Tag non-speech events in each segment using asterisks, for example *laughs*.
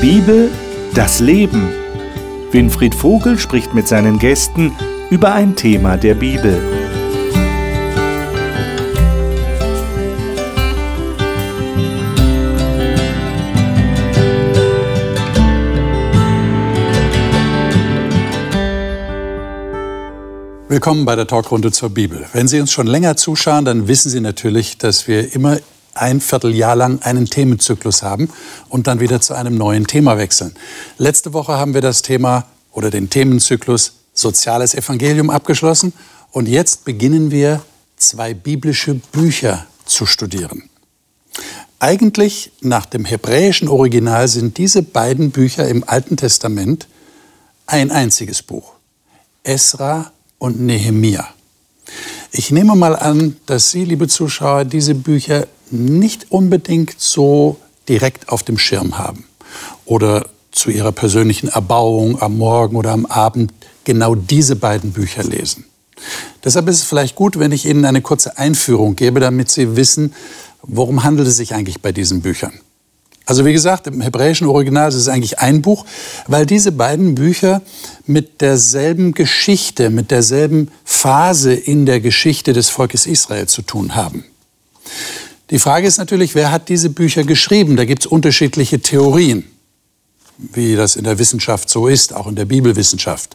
Bibel, das Leben. Winfried Vogel spricht mit seinen Gästen über ein Thema der Bibel. Willkommen bei der Talkrunde zur Bibel. Wenn Sie uns schon länger zuschauen, dann wissen Sie natürlich, dass wir immer ein Vierteljahr lang einen Themenzyklus haben und dann wieder zu einem neuen Thema wechseln. Letzte Woche haben wir das Thema oder den Themenzyklus Soziales Evangelium abgeschlossen und jetzt beginnen wir zwei biblische Bücher zu studieren. Eigentlich nach dem hebräischen Original sind diese beiden Bücher im Alten Testament ein einziges Buch. Esra und Nehemia. Ich nehme mal an, dass Sie, liebe Zuschauer, diese Bücher nicht unbedingt so direkt auf dem Schirm haben oder zu Ihrer persönlichen Erbauung am Morgen oder am Abend genau diese beiden Bücher lesen. Deshalb ist es vielleicht gut, wenn ich Ihnen eine kurze Einführung gebe, damit Sie wissen, worum handelt es sich eigentlich bei diesen Büchern. Also wie gesagt, im hebräischen Original ist es eigentlich ein Buch, weil diese beiden Bücher mit derselben Geschichte, mit derselben Phase in der Geschichte des Volkes Israel zu tun haben. Die Frage ist natürlich, wer hat diese Bücher geschrieben? Da gibt es unterschiedliche Theorien, wie das in der Wissenschaft so ist, auch in der Bibelwissenschaft.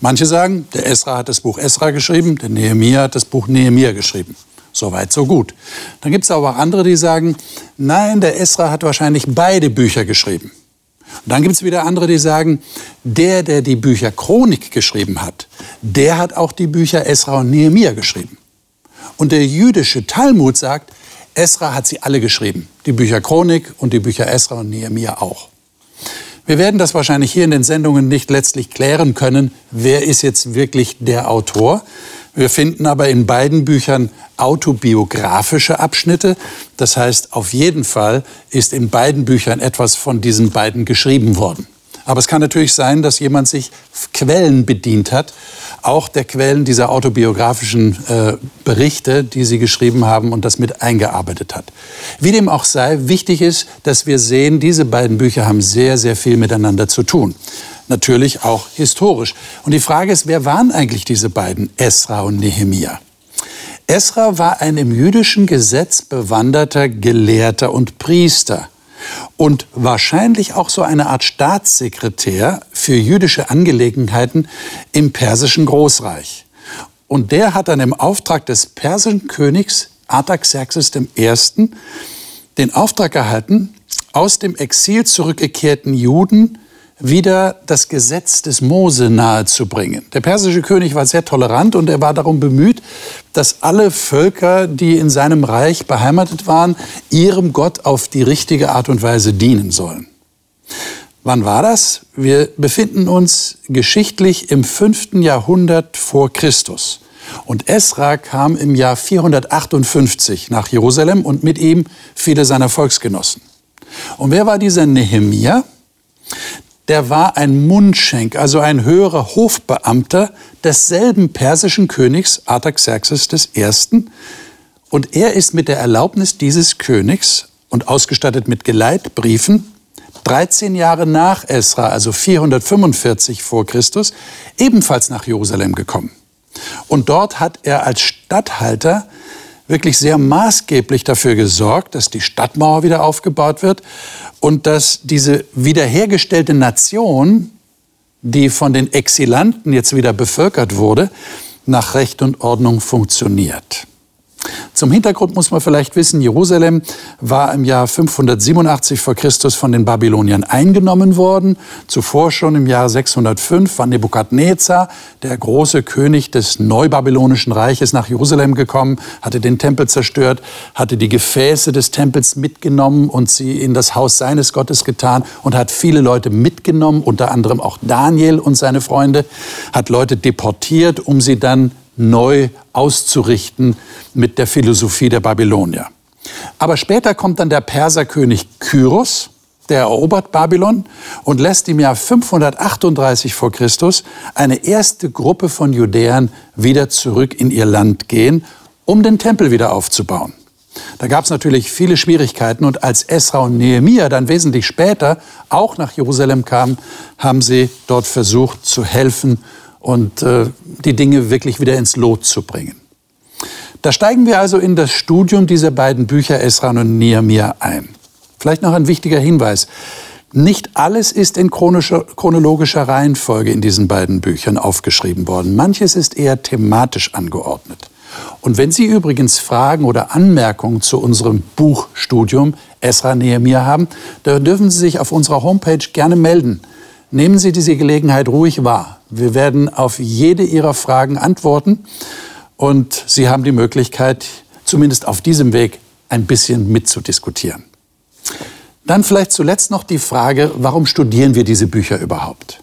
Manche sagen, der Esra hat das Buch Esra geschrieben, der Nehemiah hat das Buch Nehemiah geschrieben. Soweit, so gut. Dann gibt es aber auch andere, die sagen, nein, der Esra hat wahrscheinlich beide Bücher geschrieben. Und dann gibt es wieder andere, die sagen, der, der die Bücher Chronik geschrieben hat, der hat auch die Bücher Esra und Nehemiah geschrieben. Und der jüdische Talmud sagt, Esra hat sie alle geschrieben. Die Bücher Chronik und die Bücher Esra und Nehemiah auch. Wir werden das wahrscheinlich hier in den Sendungen nicht letztlich klären können, wer ist jetzt wirklich der Autor. Wir finden aber in beiden Büchern autobiografische Abschnitte. Das heißt, auf jeden Fall ist in beiden Büchern etwas von diesen beiden geschrieben worden. Aber es kann natürlich sein, dass jemand sich Quellen bedient hat, auch der Quellen dieser autobiografischen äh, Berichte, die sie geschrieben haben und das mit eingearbeitet hat. Wie dem auch sei, wichtig ist, dass wir sehen, diese beiden Bücher haben sehr, sehr viel miteinander zu tun natürlich auch historisch. Und die Frage ist, wer waren eigentlich diese beiden, Esra und Nehemia? Esra war ein im jüdischen Gesetz bewanderter Gelehrter und Priester und wahrscheinlich auch so eine Art Staatssekretär für jüdische Angelegenheiten im persischen Großreich. Und der hat dann im Auftrag des persischen Königs Artaxerxes I. den Auftrag erhalten, aus dem Exil zurückgekehrten Juden wieder das Gesetz des Mose nahezubringen. Der persische König war sehr tolerant und er war darum bemüht, dass alle Völker, die in seinem Reich beheimatet waren, ihrem Gott auf die richtige Art und Weise dienen sollen. Wann war das? Wir befinden uns geschichtlich im fünften Jahrhundert vor Christus. Und Esra kam im Jahr 458 nach Jerusalem und mit ihm viele seiner Volksgenossen. Und wer war dieser Nehemia? Der war ein Mundschenk, also ein höherer Hofbeamter desselben persischen Königs Artaxerxes I. Und er ist mit der Erlaubnis dieses Königs und ausgestattet mit Geleitbriefen 13 Jahre nach Esra, also 445 vor Christus, ebenfalls nach Jerusalem gekommen. Und dort hat er als Statthalter wirklich sehr maßgeblich dafür gesorgt, dass die Stadtmauer wieder aufgebaut wird und dass diese wiederhergestellte Nation, die von den Exilanten jetzt wieder bevölkert wurde, nach Recht und Ordnung funktioniert. Zum Hintergrund muss man vielleicht wissen, Jerusalem war im Jahr 587 vor Christus von den Babyloniern eingenommen worden. Zuvor schon im Jahr 605 war Nebukadnezar, der große König des neubabylonischen Reiches, nach Jerusalem gekommen, hatte den Tempel zerstört, hatte die Gefäße des Tempels mitgenommen und sie in das Haus seines Gottes getan und hat viele Leute mitgenommen, unter anderem auch Daniel und seine Freunde, hat Leute deportiert, um sie dann neu auszurichten mit der Philosophie der Babylonier. Aber später kommt dann der Perserkönig Kyros, der erobert Babylon und lässt im Jahr 538 vor Christus eine erste Gruppe von Judäern wieder zurück in ihr Land gehen, um den Tempel wieder aufzubauen. Da gab es natürlich viele Schwierigkeiten und als Esra und Nehemia dann wesentlich später auch nach Jerusalem kamen, haben sie dort versucht zu helfen und äh, die Dinge wirklich wieder ins Lot zu bringen. Da steigen wir also in das Studium dieser beiden Bücher Esra und Nehemia ein. Vielleicht noch ein wichtiger Hinweis. Nicht alles ist in chronologischer Reihenfolge in diesen beiden Büchern aufgeschrieben worden. Manches ist eher thematisch angeordnet. Und wenn Sie übrigens Fragen oder Anmerkungen zu unserem Buchstudium Esra Nehemiah haben, dann dürfen Sie sich auf unserer Homepage gerne melden. Nehmen Sie diese Gelegenheit ruhig wahr. Wir werden auf jede Ihrer Fragen antworten und Sie haben die Möglichkeit, zumindest auf diesem Weg ein bisschen mitzudiskutieren. Dann vielleicht zuletzt noch die Frage, warum studieren wir diese Bücher überhaupt?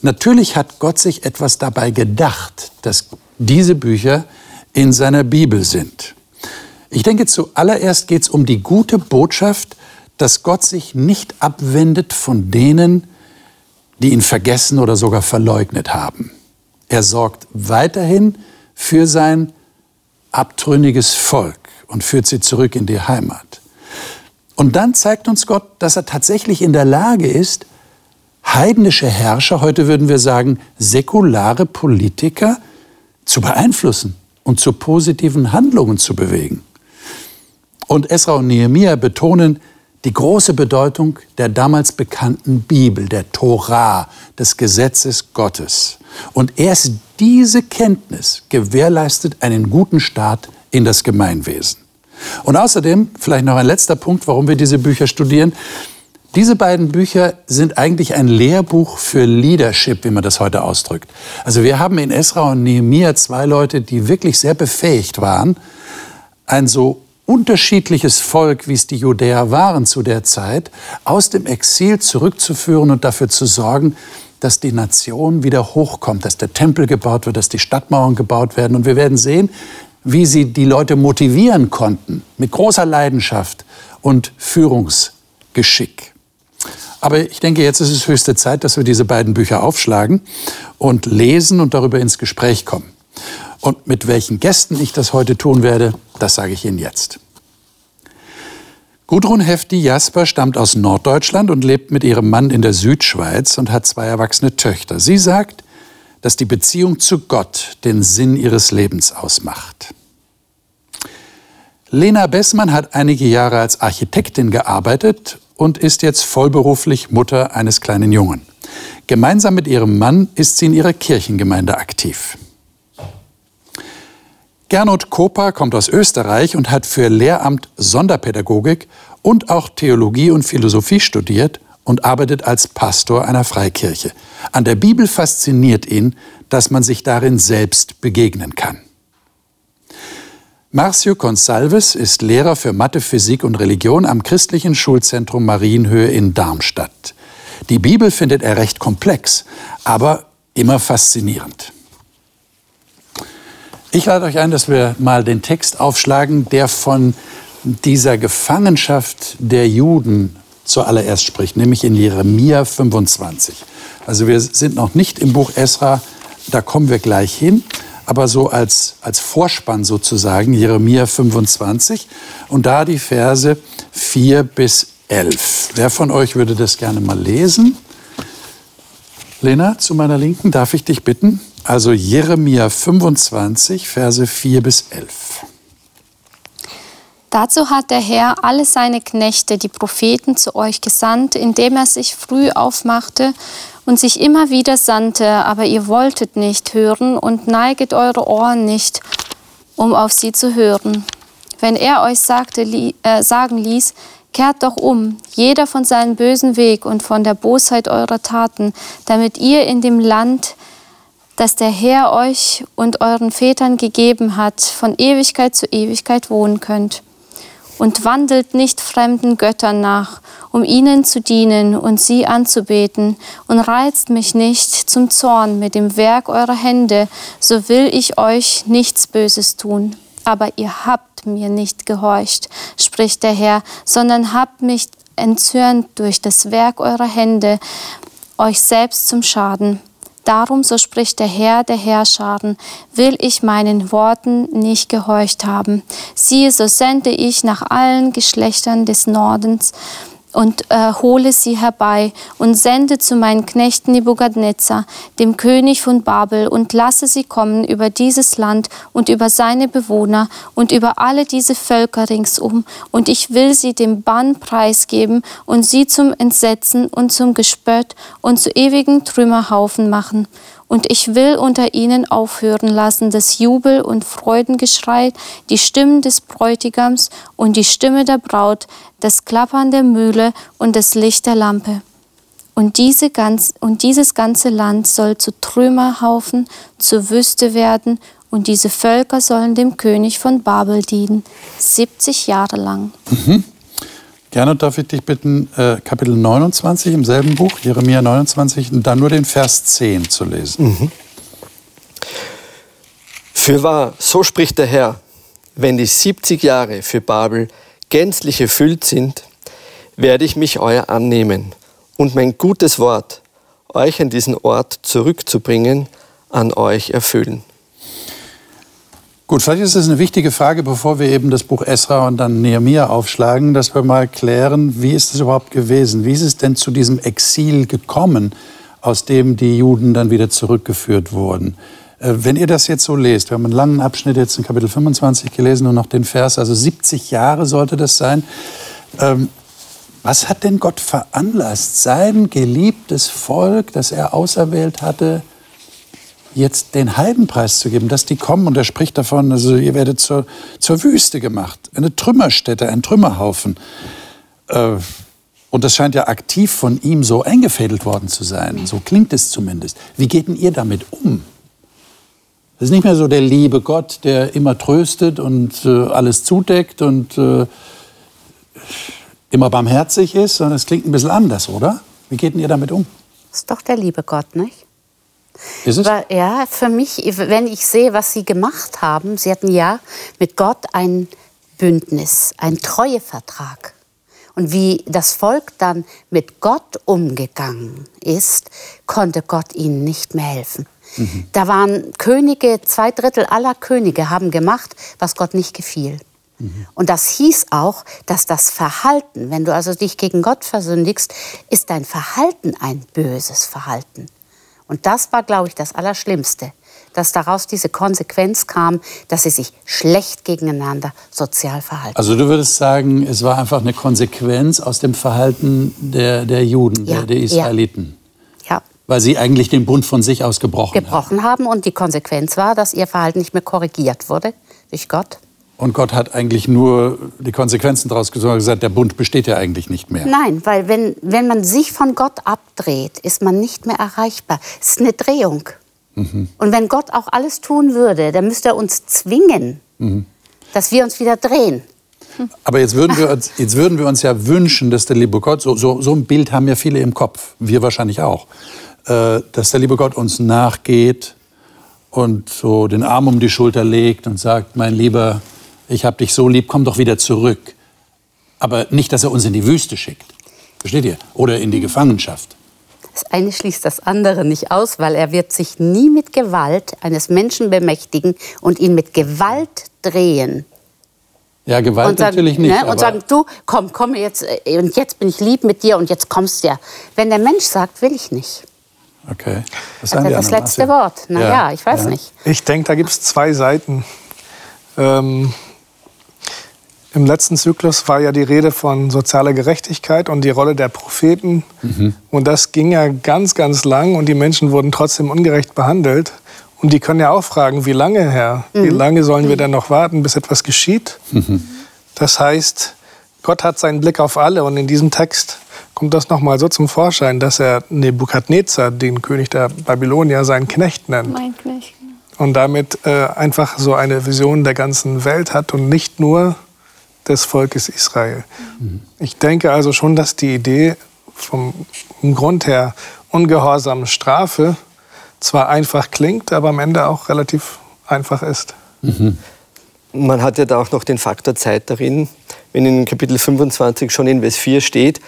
Natürlich hat Gott sich etwas dabei gedacht, dass diese Bücher in seiner Bibel sind. Ich denke, zuallererst geht es um die gute Botschaft, dass Gott sich nicht abwendet von denen, die ihn vergessen oder sogar verleugnet haben. Er sorgt weiterhin für sein abtrünniges Volk und führt sie zurück in die Heimat. Und dann zeigt uns Gott, dass er tatsächlich in der Lage ist, heidnische Herrscher, heute würden wir sagen säkulare Politiker, zu beeinflussen und zu positiven Handlungen zu bewegen. Und Esra und Nehemiah betonen die große Bedeutung der damals bekannten Bibel, der Torah, des Gesetzes Gottes. Und erst diese Kenntnis gewährleistet einen guten Start in das Gemeinwesen. Und außerdem, vielleicht noch ein letzter Punkt, warum wir diese Bücher studieren. Diese beiden Bücher sind eigentlich ein Lehrbuch für Leadership, wie man das heute ausdrückt. Also wir haben in Esra und Nehemiah zwei Leute, die wirklich sehr befähigt waren, ein so unterschiedliches Volk, wie es die Judäer waren zu der Zeit, aus dem Exil zurückzuführen und dafür zu sorgen, dass die Nation wieder hochkommt, dass der Tempel gebaut wird, dass die Stadtmauern gebaut werden. Und wir werden sehen, wie sie die Leute motivieren konnten, mit großer Leidenschaft und Führungsgeschick. Aber ich denke, jetzt ist es höchste Zeit, dass wir diese beiden Bücher aufschlagen und lesen und darüber ins Gespräch kommen. Und mit welchen Gästen ich das heute tun werde, das sage ich Ihnen jetzt. Gudrun Hefti Jasper stammt aus Norddeutschland und lebt mit ihrem Mann in der Südschweiz und hat zwei erwachsene Töchter. Sie sagt, dass die Beziehung zu Gott den Sinn ihres Lebens ausmacht. Lena Bessmann hat einige Jahre als Architektin gearbeitet und ist jetzt vollberuflich Mutter eines kleinen Jungen. Gemeinsam mit ihrem Mann ist sie in ihrer Kirchengemeinde aktiv. Gernot Koper kommt aus Österreich und hat für Lehramt Sonderpädagogik und auch Theologie und Philosophie studiert und arbeitet als Pastor einer Freikirche. An der Bibel fasziniert ihn, dass man sich darin selbst begegnen kann. Marcio Consalves ist Lehrer für Mathe, Physik und Religion am christlichen Schulzentrum Marienhöhe in Darmstadt. Die Bibel findet er recht komplex, aber immer faszinierend. Ich lade euch ein, dass wir mal den Text aufschlagen, der von dieser Gefangenschaft der Juden zuallererst spricht, nämlich in Jeremia 25. Also wir sind noch nicht im Buch Esra, da kommen wir gleich hin aber so als, als Vorspann sozusagen, Jeremia 25 und da die Verse 4 bis 11. Wer von euch würde das gerne mal lesen? Lena, zu meiner Linken, darf ich dich bitten? Also Jeremia 25, Verse 4 bis 11. Dazu hat der Herr alle seine Knechte, die Propheten, zu euch gesandt, indem er sich früh aufmachte und sich immer wieder sandte, aber ihr wolltet nicht hören und neiget eure Ohren nicht, um auf sie zu hören. Wenn er euch sagte, li äh, sagen ließ, kehrt doch um, jeder von seinem bösen Weg und von der Bosheit eurer Taten, damit ihr in dem Land, das der Herr euch und euren Vätern gegeben hat, von Ewigkeit zu Ewigkeit wohnen könnt und wandelt nicht fremden Göttern nach, um ihnen zu dienen und sie anzubeten, und reizt mich nicht zum Zorn mit dem Werk eurer Hände, so will ich euch nichts Böses tun. Aber ihr habt mir nicht gehorcht, spricht der Herr, sondern habt mich entzürnt durch das Werk eurer Hände, euch selbst zum Schaden. Darum, so spricht der Herr der Herrscharen, will ich meinen Worten nicht gehorcht haben. Siehe, so sende ich nach allen Geschlechtern des Nordens und äh, hole sie herbei und sende zu meinen Knechten Nebukadnezar, dem König von Babel, und lasse sie kommen über dieses Land und über seine Bewohner und über alle diese Völker ringsum, und ich will sie dem Bann preisgeben und sie zum Entsetzen und zum Gespött und zu ewigen Trümmerhaufen machen und ich will unter ihnen aufhören lassen das Jubel und Freudengeschrei, die Stimmen des Bräutigams und die Stimme der Braut, das Klappern der Mühle und das Licht der Lampe. Und, diese ganz, und dieses ganze Land soll zu Trümmerhaufen, zur Wüste werden, und diese Völker sollen dem König von Babel dienen, 70 Jahre lang. Mhm. Gerne darf ich dich bitten, äh, Kapitel 29 im selben Buch, Jeremia 29, und dann nur den Vers 10 zu lesen. Mhm. Fürwahr, so spricht der Herr, wenn die 70 Jahre für Babel gänzlich erfüllt sind, werde ich mich euer annehmen und mein gutes Wort, euch an diesen Ort zurückzubringen, an euch erfüllen. Gut, vielleicht ist es eine wichtige Frage, bevor wir eben das Buch Esra und dann Nehemiah aufschlagen, dass wir mal klären, wie ist es überhaupt gewesen? Wie ist es denn zu diesem Exil gekommen, aus dem die Juden dann wieder zurückgeführt wurden? Äh, wenn ihr das jetzt so lest, wir haben einen langen Abschnitt jetzt in Kapitel 25 gelesen und noch den Vers, also 70 Jahre sollte das sein. Ähm, was hat denn Gott veranlasst, sein geliebtes Volk, das er auserwählt hatte, jetzt den Heidenpreis zu geben, dass die kommen und er spricht davon, also ihr werdet zur, zur Wüste gemacht, eine Trümmerstätte, ein Trümmerhaufen. Äh, und das scheint ja aktiv von ihm so eingefädelt worden zu sein. So klingt es zumindest. Wie geht denn ihr damit um? Das ist nicht mehr so der liebe Gott, der immer tröstet und äh, alles zudeckt und äh, immer barmherzig ist, sondern es klingt ein bisschen anders, oder? Wie geht denn ihr damit um? Das ist doch der liebe Gott, nicht? Ist es? Weil, ja, für mich, wenn ich sehe, was Sie gemacht haben, Sie hatten ja mit Gott ein Bündnis, ein Treuevertrag. Und wie das Volk dann mit Gott umgegangen ist, konnte Gott ihnen nicht mehr helfen. Mhm. Da waren Könige, zwei Drittel aller Könige haben gemacht, was Gott nicht gefiel. Mhm. Und das hieß auch, dass das Verhalten, wenn du also dich gegen Gott versündigst, ist dein Verhalten ein böses Verhalten. Und das war, glaube ich, das Allerschlimmste, dass daraus diese Konsequenz kam, dass sie sich schlecht gegeneinander sozial verhalten. Also du würdest sagen, es war einfach eine Konsequenz aus dem Verhalten der, der Juden, ja, der, der, Israeliten. Ja. ja. Weil sie eigentlich den Bund von sich aus gebrochen, gebrochen haben. haben. Und die Konsequenz war, dass ihr Verhalten nicht mehr korrigiert wurde durch Gott. Und Gott hat eigentlich nur die Konsequenzen daraus gezogen und gesagt, der Bund besteht ja eigentlich nicht mehr. Nein, weil wenn, wenn man sich von Gott abdreht, ist man nicht mehr erreichbar. Es ist eine Drehung. Mhm. Und wenn Gott auch alles tun würde, dann müsste er uns zwingen, mhm. dass wir uns wieder drehen. Aber jetzt würden, wir *laughs* uns, jetzt würden wir uns ja wünschen, dass der liebe Gott, so, so, so ein Bild haben ja viele im Kopf, wir wahrscheinlich auch, äh, dass der liebe Gott uns nachgeht und so den Arm um die Schulter legt und sagt, mein Lieber, ich habe dich so lieb, komm doch wieder zurück. Aber nicht, dass er uns in die Wüste schickt. Versteht ihr? Oder in die Gefangenschaft. Das eine schließt das andere nicht aus, weil er wird sich nie mit Gewalt eines Menschen bemächtigen und ihn mit Gewalt drehen. Ja, Gewalt und sagen, natürlich nicht. Ne, und sagen, du, komm, komm jetzt, äh, und jetzt bin ich lieb mit dir und jetzt kommst du ja. Wenn der Mensch sagt, will ich nicht. Okay. Das, ist das letzte Wort. Naja, ja. ich weiß ja. nicht. Ich denke, da gibt es zwei Seiten. Ähm, im letzten Zyklus war ja die Rede von sozialer Gerechtigkeit und die Rolle der Propheten. Mhm. Und das ging ja ganz, ganz lang und die Menschen wurden trotzdem ungerecht behandelt. Und die können ja auch fragen, wie lange, Herr? Mhm. Wie lange sollen wir denn noch warten, bis etwas geschieht? Mhm. Das heißt, Gott hat seinen Blick auf alle und in diesem Text kommt das nochmal so zum Vorschein, dass er Nebukadnezar, den König der Babylonier, seinen Knecht nennt. Mein Knecht. Und damit äh, einfach so eine Vision der ganzen Welt hat und nicht nur des Volkes Israel. Mhm. Ich denke also schon, dass die Idee vom Grund her ungehorsame Strafe zwar einfach klingt, aber am Ende auch relativ einfach ist. Mhm. Man hat ja da auch noch den Faktor Zeit darin, wenn in Kapitel 25 schon in Vers 4 steht,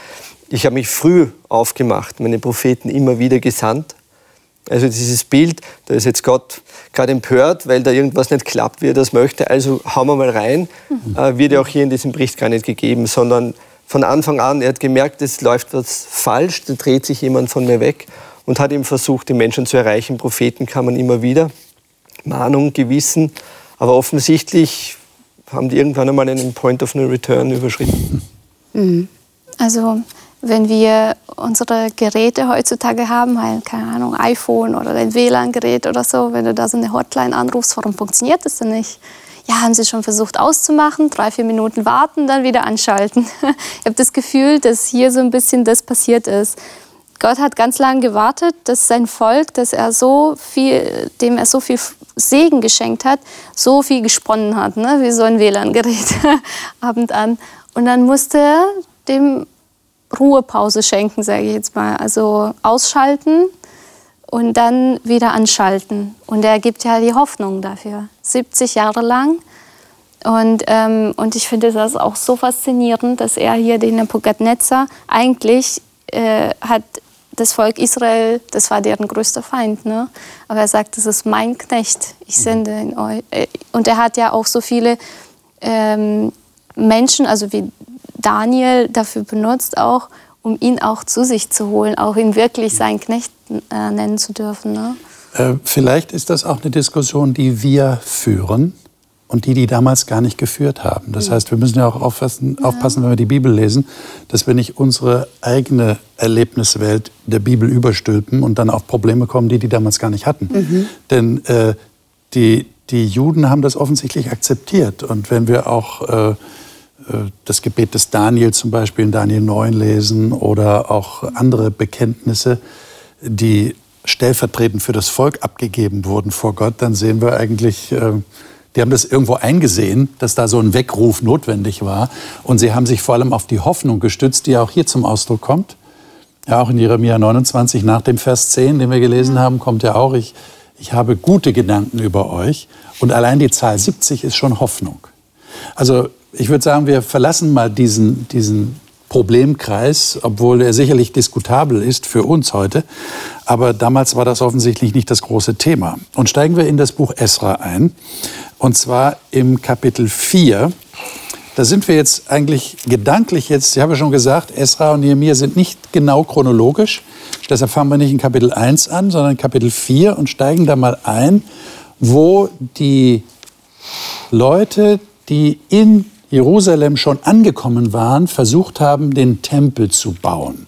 ich habe mich früh aufgemacht, meine Propheten immer wieder gesandt, Also dieses Bild, da ist jetzt Gott gerade empört, weil da irgendwas nicht klappt, wie er das möchte, also hauen wir mal rein, mhm. äh, wird ja auch hier in diesem Bericht gar nicht gegeben, sondern von Anfang an, er hat gemerkt, es läuft was falsch, da dreht sich jemand von mir weg und hat ihm versucht, die Menschen zu erreichen. Propheten kann man immer wieder, Mahnung, Gewissen, aber offensichtlich haben die irgendwann einmal einen Point of No Return überschritten. Mhm. Also wenn wir unsere Geräte heutzutage haben, halt, keine Ahnung, iPhone oder ein WLAN-Gerät oder so, wenn du da so eine Hotline anrufst, warum funktioniert das denn nicht? Ja, haben sie schon versucht auszumachen, drei, vier Minuten warten, dann wieder anschalten. *laughs* ich habe das Gefühl, dass hier so ein bisschen das passiert ist. Gott hat ganz lange gewartet, dass sein Volk, dass er so viel, dem er so viel Segen geschenkt hat, so viel gesponnen hat, ne? wie so ein WLAN-Gerät *laughs* abend an. Und dann musste er dem Ruhepause schenken, sage ich jetzt mal. Also ausschalten und dann wieder anschalten. Und er gibt ja die Hoffnung dafür. 70 Jahre lang. Und, ähm, und ich finde das auch so faszinierend, dass er hier den Nebuchadnezzar eigentlich äh, hat das Volk Israel, das war deren größter Feind. Ne? Aber er sagt, das ist mein Knecht, ich sende ihn euch. Äh, und er hat ja auch so viele ähm, Menschen, also wie Daniel dafür benutzt, auch um ihn auch zu sich zu holen, auch ihn wirklich seinen Knecht äh, nennen zu dürfen. Ne? Äh, vielleicht ist das auch eine Diskussion, die wir führen und die die damals gar nicht geführt haben. Das heißt, wir müssen ja auch aufpassen, aufpassen, wenn wir die Bibel lesen, dass wir nicht unsere eigene Erlebniswelt der Bibel überstülpen und dann auf Probleme kommen, die die damals gar nicht hatten. Mhm. Denn äh, die, die Juden haben das offensichtlich akzeptiert. Und wenn wir auch äh, äh, das Gebet des Daniel zum Beispiel in Daniel 9 lesen oder auch andere Bekenntnisse, die stellvertretend für das Volk abgegeben wurden vor Gott, dann sehen wir eigentlich, äh, die haben das irgendwo eingesehen, dass da so ein Weckruf notwendig war. Und sie haben sich vor allem auf die Hoffnung gestützt, die auch hier zum Ausdruck kommt. Ja, auch in Jeremia 29 nach dem Vers 10, den wir gelesen haben, kommt ja auch, ich, ich habe gute Gedanken über euch. Und allein die Zahl 70 ist schon Hoffnung. Also ich würde sagen, wir verlassen mal diesen, diesen Problemkreis, obwohl er sicherlich diskutabel ist für uns heute. Aber damals war das offensichtlich nicht das große Thema. Und steigen wir in das Buch Esra ein. Und zwar im Kapitel 4. Da sind wir jetzt eigentlich gedanklich jetzt, ich habe schon gesagt, Esra und Nehemiah sind nicht genau chronologisch. Deshalb fangen wir nicht in Kapitel 1 an, sondern in Kapitel 4 und steigen da mal ein, wo die Leute, die in Jerusalem schon angekommen waren, versucht haben, den Tempel zu bauen.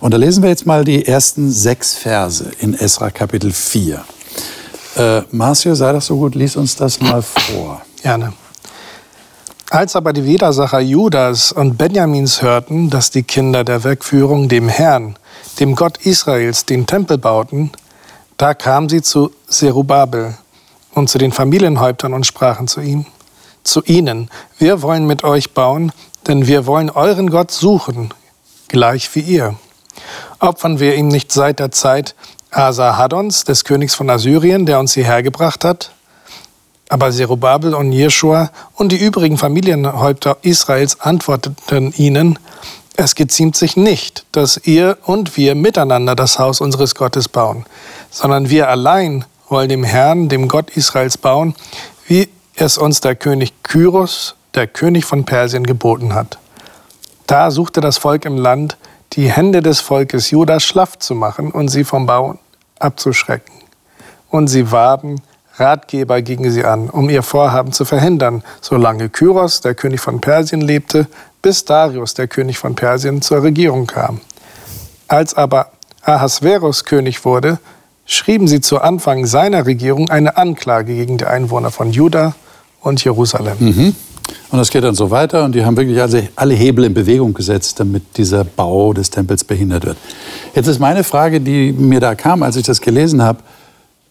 Und da lesen wir jetzt mal die ersten sechs Verse in Esra Kapitel 4. Äh, Marcio, sei das so gut, lies uns das mal vor. Gerne. Als aber die Widersacher Judas und Benjamins hörten, dass die Kinder der Wegführung dem Herrn, dem Gott Israels, den Tempel bauten, da kamen sie zu Zerubabel und zu den Familienhäuptern und sprachen zu ihm, zu ihnen, wir wollen mit euch bauen, denn wir wollen euren Gott suchen, gleich wie ihr. Opfern wir ihm nicht seit der Zeit Asa-Haddons, des Königs von Assyrien, der uns hierher gebracht hat? Aber Zerubabel und Jeschua und die übrigen Familienhäupter Israels antworteten ihnen, es geziemt sich nicht, dass ihr und wir miteinander das Haus unseres Gottes bauen, sondern wir allein wollen dem Herrn, dem Gott Israels bauen, wie es uns der König Kyros, der König von Persien, geboten hat. Da suchte das Volk im Land, die Hände des Volkes Juda schlaff zu machen und sie vom Bau abzuschrecken. Und sie warben Ratgeber gegen sie an, um ihr Vorhaben zu verhindern, solange Kyros, der König von Persien, lebte, bis Darius, der König von Persien, zur Regierung kam. Als aber Ahasverus König wurde, schrieben sie zu Anfang seiner Regierung eine Anklage gegen die Einwohner von Juda und Jerusalem. Mhm. Und das geht dann so weiter und die haben wirklich alle Hebel in Bewegung gesetzt, damit dieser Bau des Tempels behindert wird. Jetzt ist meine Frage, die mir da kam, als ich das gelesen habe,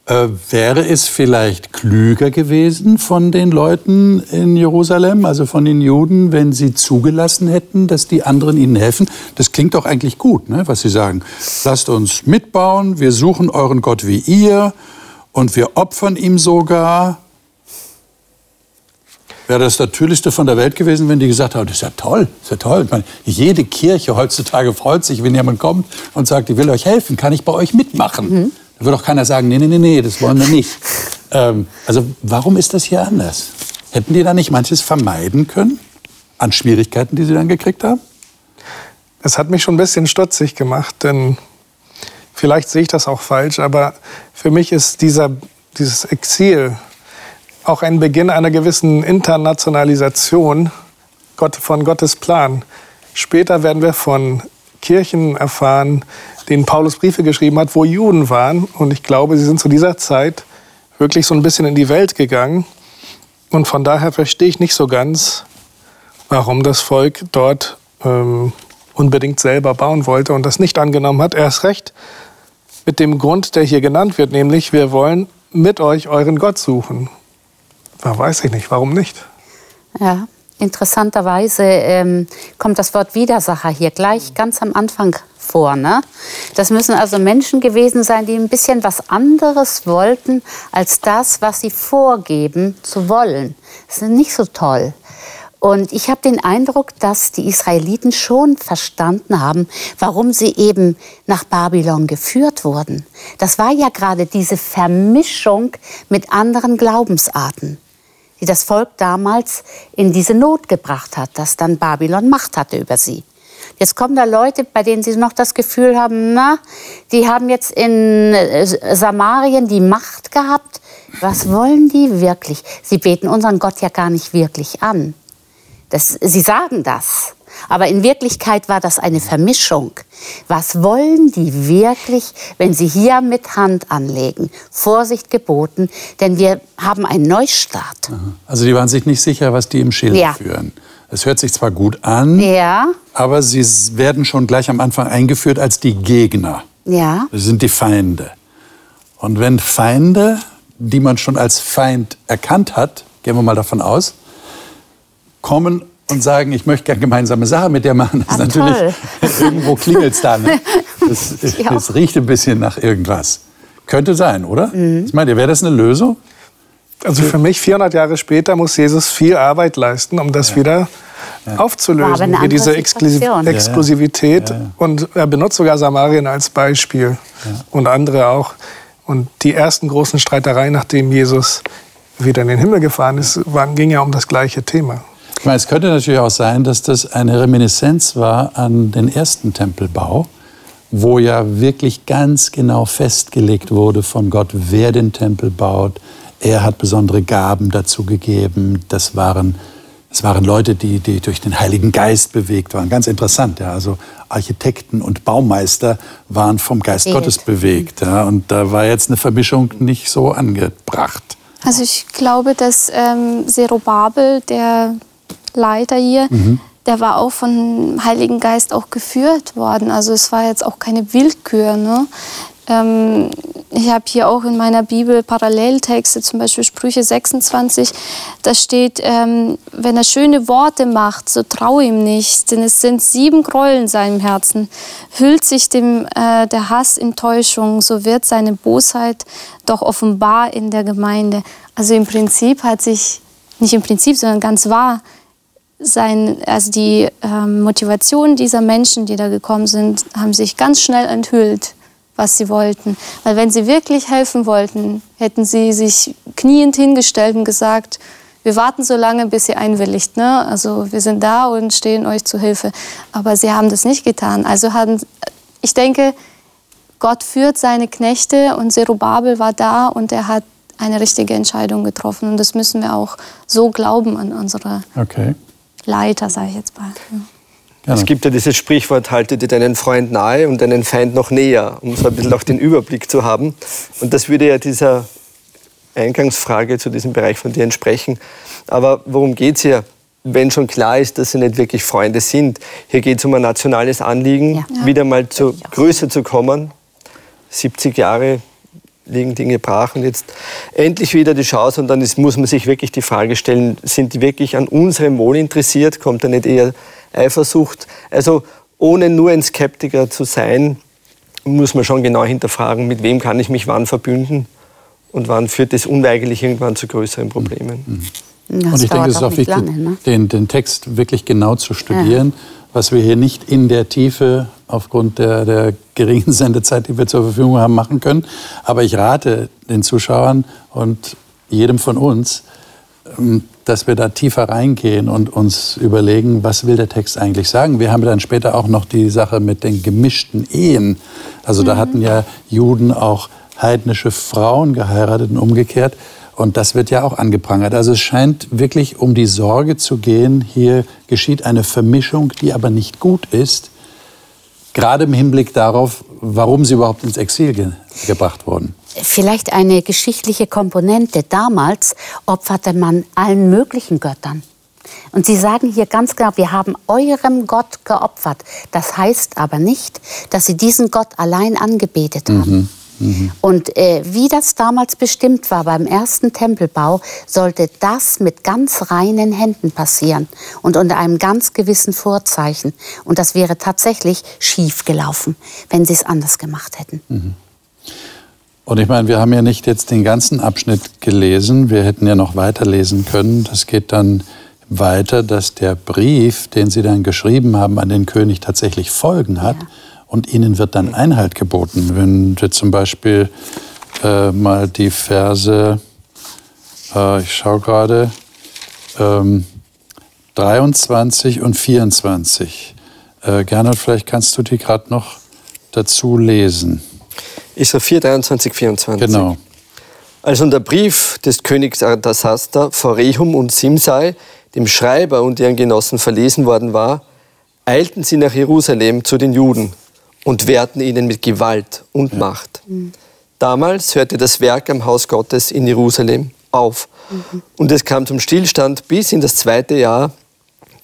äh, wäre es vielleicht klüger gewesen von den Leuten in Jerusalem, also von den Juden, wenn sie zugelassen hätten, dass die anderen ihnen helfen? Das klingt doch eigentlich gut, ne, was sie sagen. Lasst uns mitbauen, wir suchen euren Gott wie ihr und wir opfern ihm sogar. Wäre das Natürlichste von der Welt gewesen, wenn die gesagt haben, das ist ja toll, das ist ja toll. Meine, jede Kirche heutzutage freut sich, wenn jemand kommt und sagt, ich will euch helfen, kann ich bei euch mitmachen. Mhm. Wird auch keiner sagen, nee, nee, nee, nee, das wollen wir nicht. ähm, also warum ist das hier anders? Hätten die da nicht manches vermeiden können an Schwierigkeiten, die sie dann gekriegt haben? Es hat mich schon ein bisschen stutzig gemacht, denn vielleicht sehe ich das auch falsch, aber für mich ist dieser, dieses Exil auch ein Beginn einer gewissen Internationalisation von Gottes Plan. Später werden wir von Kirchen erfahren, denen Paulus Briefe geschrieben hat, wo Juden waren. Und ich glaube, sie sind zu dieser Zeit wirklich so ein bisschen in die Welt gegangen. Und von daher verstehe ich nicht so ganz, warum das Volk dort ähm, unbedingt selber bauen wollte und das nicht angenommen hat. Erst recht mit dem Grund, der hier genannt wird, nämlich wir wollen mit euch euren Gott suchen. Da weiß ich nicht, warum nicht. Ja, interessanterweise ähm, kommt das Wort Widersacher hier gleich ganz am Anfang vor. Ne? Das müssen also Menschen gewesen sein, die ein bisschen was anderes wollten als das, was sie vorgeben zu wollen. Das ist nicht so toll. Und ich habe den Eindruck, dass die Israeliten schon verstanden haben, warum sie eben nach Babylon geführt wurden. Das war ja gerade diese Vermischung mit anderen Glaubensarten, die das Volk damals in diese Not gebracht hat, dass dann Babylon Macht hatte über sie. Jetzt kommen da Leute, bei denen sie noch das Gefühl haben, na, die haben jetzt in äh, Samarien die Macht gehabt. Was wollen die wirklich? Sie beten unseren Gott ja gar nicht wirklich an. Das, sie sagen das. Aber in Wirklichkeit war das eine Vermischung. Was wollen die wirklich, wenn sie hier mit Hand anlegen? Vorsicht geboten, denn wir haben einen Neustart. Also die waren sich nicht sicher, was die im Schild ja. führen. Es hört sich zwar gut an, ja. aber sie werden schon gleich am Anfang eingeführt als die Gegner. Ja. Das sind die Feinde. Und wenn Feinde, die man schon als Feind erkannt hat, gehen wir mal davon aus, kommen und sagen, ich möchte gerne gemeinsame Sachen mit dir machen. Das ist natürlich, *laughs* irgendwo klingelt es da. Ne? *laughs* Das, das, riecht ein bisschen nach irgendwas. Könnte sein, oder? Mhm. Ich meine, wäre das eine Lösung? Also für mich, 400 Jahre später, muss Jesus viel Arbeit leisten, um das ja. wieder ja. aufzulösen. Hier diese Exklusiv Exklusivität. Ja, und er benutzt sogar Samarien als Beispiel und andere auch. Und die ersten großen Streitereien, nachdem Jesus wieder in den Himmel gefahren ist, waren, ging ja um das gleiche Thema. Ich meine, es könnte natürlich auch sein, dass das eine Reminiszenz war an den ersten Tempelbau, wo ja wirklich ganz genau festgelegt wurde von Gott, wer den Tempel baut. Er hat besondere Gaben dazu gegeben. Das waren, das waren Leute, die, die durch den Heiligen Geist bewegt waren. Ganz interessant. Ja. Also Architekten und Baumeister waren vom Geist Bild. Gottes bewegt. Ja. Und da war jetzt eine Vermischung nicht so angebracht. Also ich glaube, dass ähm, Zerubabel, der Leiter hier, mhm. der war auch vom Heiligen Geist auch geführt worden. Also es war jetzt auch keine Willkür. Ne? Ähm, ich habe hier auch in meiner Bibel Paralleltexte, zum Beispiel Sprüche 26. Da steht, ähm, wenn er schöne Worte macht, so trau ihm nicht, denn es sind sieben Gräuel in seinem Herzen. Hüllt sich dem äh, der Hass in Täuschung, so wird seine Bosheit doch offenbar in der Gemeinde. Also im Prinzip hat sich, nicht im Prinzip, sondern ganz wahr, sein, also die ähm, Motivation dieser Menschen, die da gekommen sind, haben sich ganz schnell enthüllt, was sie wollten. Weil wenn sie wirklich helfen wollten, hätten sie sich kniend hingestellt und gesagt, wir warten so lange, bis ihr einwilligt. Ne? Also wir sind da und stehen euch zu Hilfe. Aber sie haben das nicht getan. Also haben, ich denke, Gott führt seine Knechte und Zerubabel war da und er hat eine richtige Entscheidung getroffen. Und das müssen wir auch so glauben an unsere okay. Leiter, sage ich jetzt mal. Ja. Es gibt ja dieses Sprichwort, halte dir deinen Freund nahe und deinen Feind noch näher, um so ein bisschen auch den Überblick zu haben. Und das würde ja dieser Eingangsfrage zu diesem Bereich von dir entsprechen. Aber worum geht es hier? Wenn schon klar ist, dass sie nicht wirklich Freunde sind. Hier geht es um ein nationales Anliegen, ja. wieder mal zur Größe zu kommen. 70 Jahre liegen Dinge brach und jetzt endlich wieder die Chance und dann ist, muss man sich wirklich die Frage stellen, sind die wirklich an unserem Wohl interessiert? Kommt da nicht eher Eifersucht? Also ohne nur ein Skeptiker zu sein, muss man schon genau hinterfragen, mit wem kann ich mich wann verbünden und wann führt es unweigerlich irgendwann zu größeren Problemen. Mhm. Das und ich denke, es ist auch wichtig, lange, ne? den, den Text wirklich genau zu studieren, ja. Was wir hier nicht in der Tiefe aufgrund der, der geringen *laughs* Sendezeit, die wir zur Verfügung haben, machen können. Aber ich rate den Zuschauern und jedem von uns, ähm, dass wir da tiefer reingehen und uns überlegen, was will der Text eigentlich sagen. Wir haben dann später auch noch die Sache mit den gemischten Ehen. Also mhm. da hatten ja Juden auch heidnische Frauen geheiratet und umgekehrt. Und das wird ja auch angeprangert. Also es scheint wirklich um die Sorge zu gehen, hier geschieht eine Vermischung, die aber nicht gut ist, gerade im Hinblick darauf, warum sie überhaupt ins Exil ge gebracht wurden. Vielleicht eine geschichtliche Komponente. Damals opferte man allen möglichen Göttern. Und Sie sagen hier ganz genau, wir haben eurem Gott geopfert. Das heißt aber nicht, dass Sie diesen Gott allein angebetet haben. Mhm. Mhm. Und äh, wie das damals bestimmt war beim ersten Tempelbau, sollte das mit ganz reinen Händen passieren und unter einem ganz gewissen Vorzeichen. Und das wäre tatsächlich schief gelaufen, wenn sie es anders gemacht hätten. Mhm. Und ich meine, wir haben ja nicht jetzt den ganzen Abschnitt gelesen, wir hätten ja noch weiterlesen können. Das geht dann weiter, dass der Brief, den Sie dann geschrieben haben, an den König tatsächlich Folgen hat. Ja und ihnen wird dann Einhalt geboten. Wenn wir zum Beispiel äh, mal die Verse, äh, ich schaue gerade, ähm, 23 und 24. Äh, Gernot, vielleicht kannst du die gerade noch dazu lesen. Er 4, 23, 24. Genau. Als nun der Brief des Königs Artasasta vor Rehum und Simsai, dem Schreiber und ihren Genossen verlesen worden war, eilten sie nach Jerusalem zu den Juden und wehrten ihnen mit Gewalt und ja. Macht. Mhm. Damals hörte das Werk am Haus Gottes in Jerusalem auf. Mhm. Und es kam zum Stillstand bis in das zweite Jahr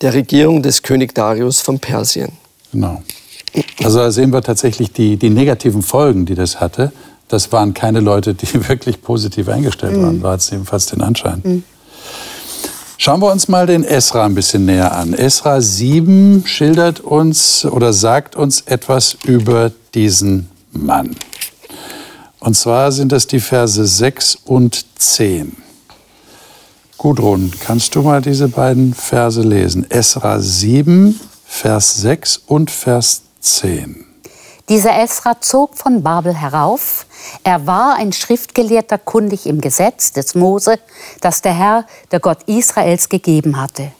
der Regierung des König Darius von Persien. Genau. Also da sehen wir tatsächlich die, die negativen Folgen, die das hatte. Das waren keine Leute, die *laughs* wirklich positiv eingestellt mhm. waren, war es jedenfalls den Anschein. Schauen wir uns mal den Esra ein bisschen näher an. Esra 7 schildert uns oder sagt uns etwas über diesen Mann. Und zwar sind das die Verse 6 und 10. Gudrun, kannst du mal diese beiden Verse lesen? Esra 7, Vers 6 und Vers 10. Dieser Esra zog von Babel herauf. Er war ein Schriftgelehrter kundig im Gesetz des Mose, das der Herr, der Gott Israels, gegeben hatte.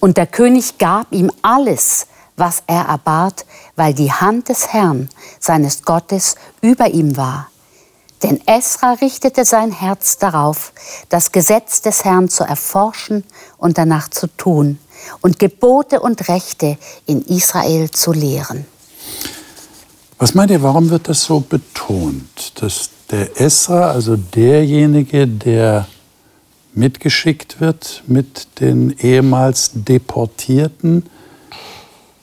Und der König gab ihm alles, was er erbat, weil die Hand des Herrn, seines Gottes, über ihm war. Denn Esra richtete sein Herz darauf, das Gesetz des Herrn zu erforschen und danach zu tun und Gebote und Rechte in Israel zu lehren. Was meint ihr, warum wird das so betont, dass der Esra, also derjenige, der mitgeschickt wird mit den ehemals Deportierten,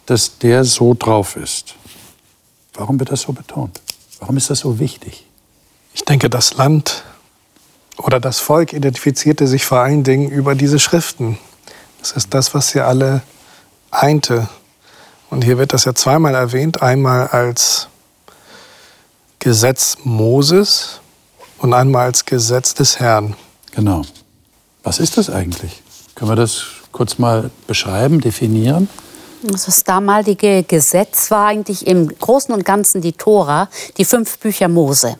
dass der so drauf ist? Warum wird das so betont? Warum ist das so wichtig? Ich denke, das Land oder das Volk identifizierte sich vor allen Dingen über diese Schriften. Das ist das, was sie alle einte. Und hier wird das ja zweimal erwähnt. Einmal als Gesetz Moses und einmal als Gesetz des Herrn. Genau. Was ist das eigentlich? Können wir das kurz mal beschreiben, definieren? Das damalige Gesetz war eigentlich im Großen und Ganzen die Tora, die fünf Bücher Mose.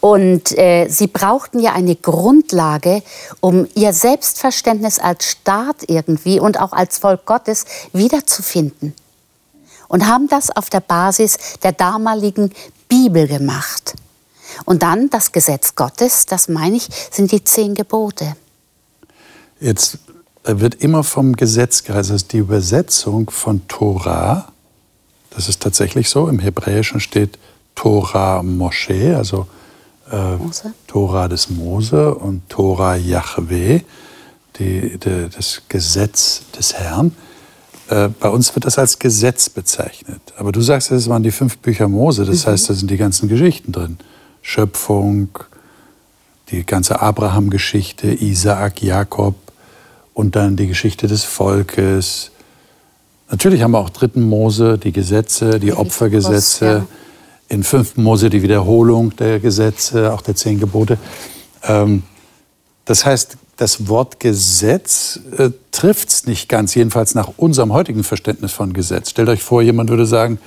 Und äh, sie brauchten ja eine Grundlage, um ihr Selbstverständnis als Staat irgendwie und auch als Volk Gottes wiederzufinden. Und haben das auf der Basis der damaligen Bibel gemacht. Und dann das Gesetz Gottes, das meine ich, sind die zehn Gebote. Jetzt wird immer vom Gesetz geredet. Also die Übersetzung von Torah, das ist tatsächlich so, im Hebräischen steht Torah Moshe, also äh, Tora des Mose und Tora Yahweh, die, die, das Gesetz des Herrn. Äh, bei uns wird das als Gesetz bezeichnet. Aber du sagst, es waren die fünf Bücher Mose, das mhm. heißt, da sind die ganzen Geschichten drin. Schöpfung, die ganze Abraham-Geschichte, Isaak, Jakob und dann die Geschichte des Volkes. Natürlich haben wir auch dritten Mose, die Gesetze, die Opfergesetze in 5. Mose die Wiederholung der Gesetze, auch der zehn Gebote. Ähm, das heißt, das Wort Gesetz äh, trifft es nicht ganz, jedenfalls nach unserem heutigen Verständnis von Gesetz. Stellt euch vor, jemand würde sagen,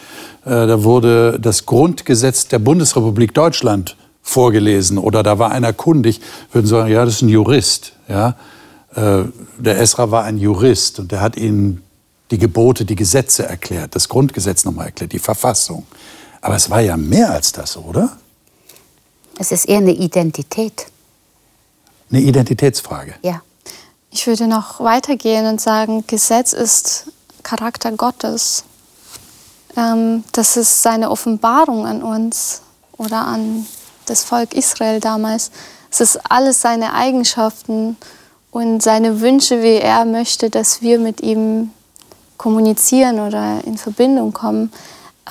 äh, da wurde das Grundgesetz der Bundesrepublik Deutschland vorgelesen oder da war einer kundig, würden sagen, ja, das ist ein Jurist. Ja? Äh, der Esra war ein Jurist und der hat ihnen die Gebote, die Gesetze erklärt, das Grundgesetz nochmal erklärt, die Verfassung. Aber es war ja mehr als das, oder? Es ist eher eine Identität. Eine Identitätsfrage. Ja. Ich würde noch weitergehen und sagen, Gesetz ist Charakter Gottes. Ähm, das ist seine Offenbarung an uns oder an das Volk Israel damals. Es ist alles seine Eigenschaften und seine Wünsche, wie er möchte, dass wir mit ihm kommunizieren oder in Verbindung kommen.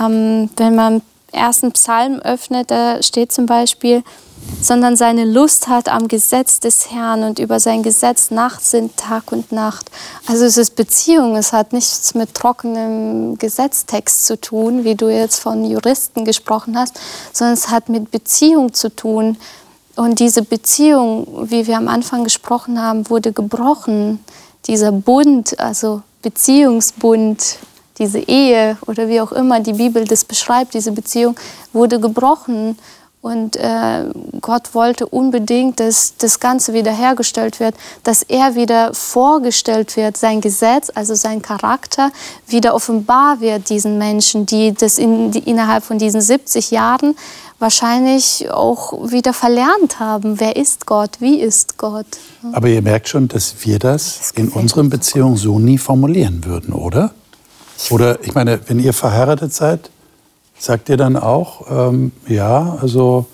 Ähm, wenn man ersten Psalm öffnet, da steht zum Beispiel, sondern seine Lust hat am Gesetz des Herrn und über sein Gesetz Nacht sind Tag und Nacht. Also es ist Beziehung, es hat nichts mit trockenem Gesetztext zu tun, wie du jetzt von Juristen gesprochen hast, sondern es hat mit Beziehung zu tun. Und diese Beziehung, wie wir am Anfang gesprochen haben, wurde gebrochen. Dieser Bund, also Beziehungsbund, diese Ehe oder wie auch immer die Bibel das beschreibt, diese Beziehung wurde gebrochen. Und äh, Gott wollte unbedingt, dass das Ganze wiederhergestellt wird, dass er wieder vorgestellt wird, sein Gesetz, also sein Charakter, wieder offenbar wird diesen Menschen, die das in, die innerhalb von diesen 70 Jahren wahrscheinlich auch wieder verlernt haben. Wer ist Gott? Wie ist Gott? Aber ihr merkt schon, dass wir das in unseren Beziehungen so nie formulieren würden, oder? Oder ich meine, wenn ihr verheiratet seid, sagt ihr dann auch, ähm, ja, also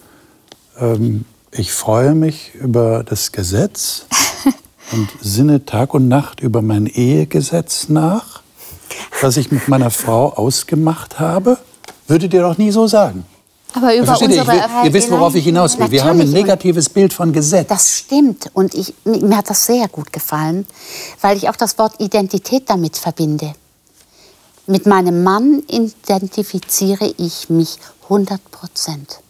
ähm, ich freue mich über das Gesetz *laughs* und sinne Tag und Nacht über mein Ehegesetz nach, was ich mit meiner Frau ausgemacht habe? Würdet ihr doch nie so sagen. Aber über Versteht ihr? unsere Ich will, ihr wisst, worauf ich hinaus will. Wir haben ein negatives Bild von Gesetz. Das stimmt und ich, mir hat das sehr gut gefallen, weil ich auch das Wort Identität damit verbinde. Mit meinem Mann identifiziere ich mich 100 Prozent.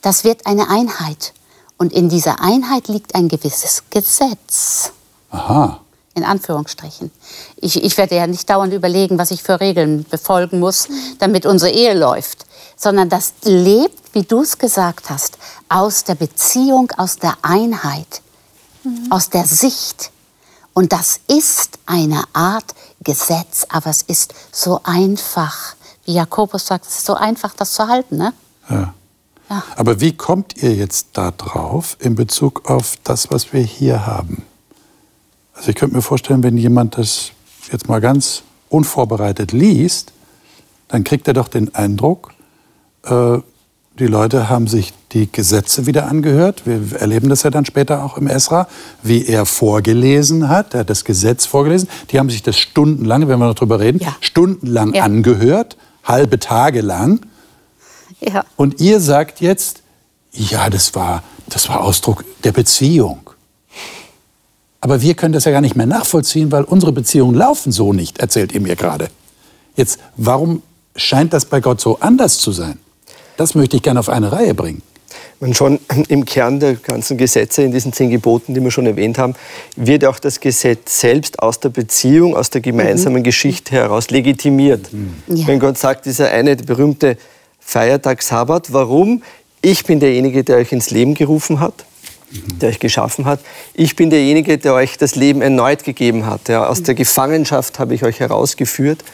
Das wird eine Einheit und in dieser Einheit liegt ein gewisses Gesetz. Aha. In Anführungsstrichen. Ich, ich werde ja nicht dauernd überlegen, was ich für Regeln befolgen muss, damit unsere Ehe läuft, sondern das lebt, wie du es gesagt hast, aus der Beziehung, aus der Einheit, aus der Sicht. Und das ist eine Art Gesetz, aber es ist so einfach. Wie Jakobus sagt, es ist so einfach, das zu halten. Ne? Ja. Ja. Aber wie kommt ihr jetzt da drauf in Bezug auf das, was wir hier haben? Also ich könnte mir vorstellen, wenn jemand das jetzt mal ganz unvorbereitet liest, dann kriegt er doch den Eindruck, äh, die Leute haben sich die Gesetze wieder angehört. Wir erleben das ja dann später auch im Esra, wie er vorgelesen hat. Er hat das Gesetz vorgelesen. Die haben sich das stundenlang, wenn wir noch drüber reden, Ja. stundenlang Ja. angehört, halbe Tage lang. Ja. Und ihr sagt jetzt, ja, das war, das war Ausdruck der Beziehung. Aber wir können das ja gar nicht mehr nachvollziehen, weil unsere Beziehungen laufen so nicht, erzählt ihr mir gerade. Jetzt, warum scheint das bei Gott so anders zu sein? Das möchte ich gerne auf eine Reihe bringen. Und schon im Kern der ganzen Gesetze, in diesen zehn Geboten, die wir schon erwähnt haben, wird auch das Gesetz selbst aus der Beziehung, aus der gemeinsamen Geschichte heraus legitimiert. Ja. Wenn Gott sagt, dieser eine berühmte Feiertag Sabbat, warum? Ich bin derjenige, der euch ins Leben gerufen hat, der euch geschaffen hat. Ich bin derjenige, der euch das Leben erneut gegeben hat. Ja, aus der Gefangenschaft habe ich euch herausgeführt.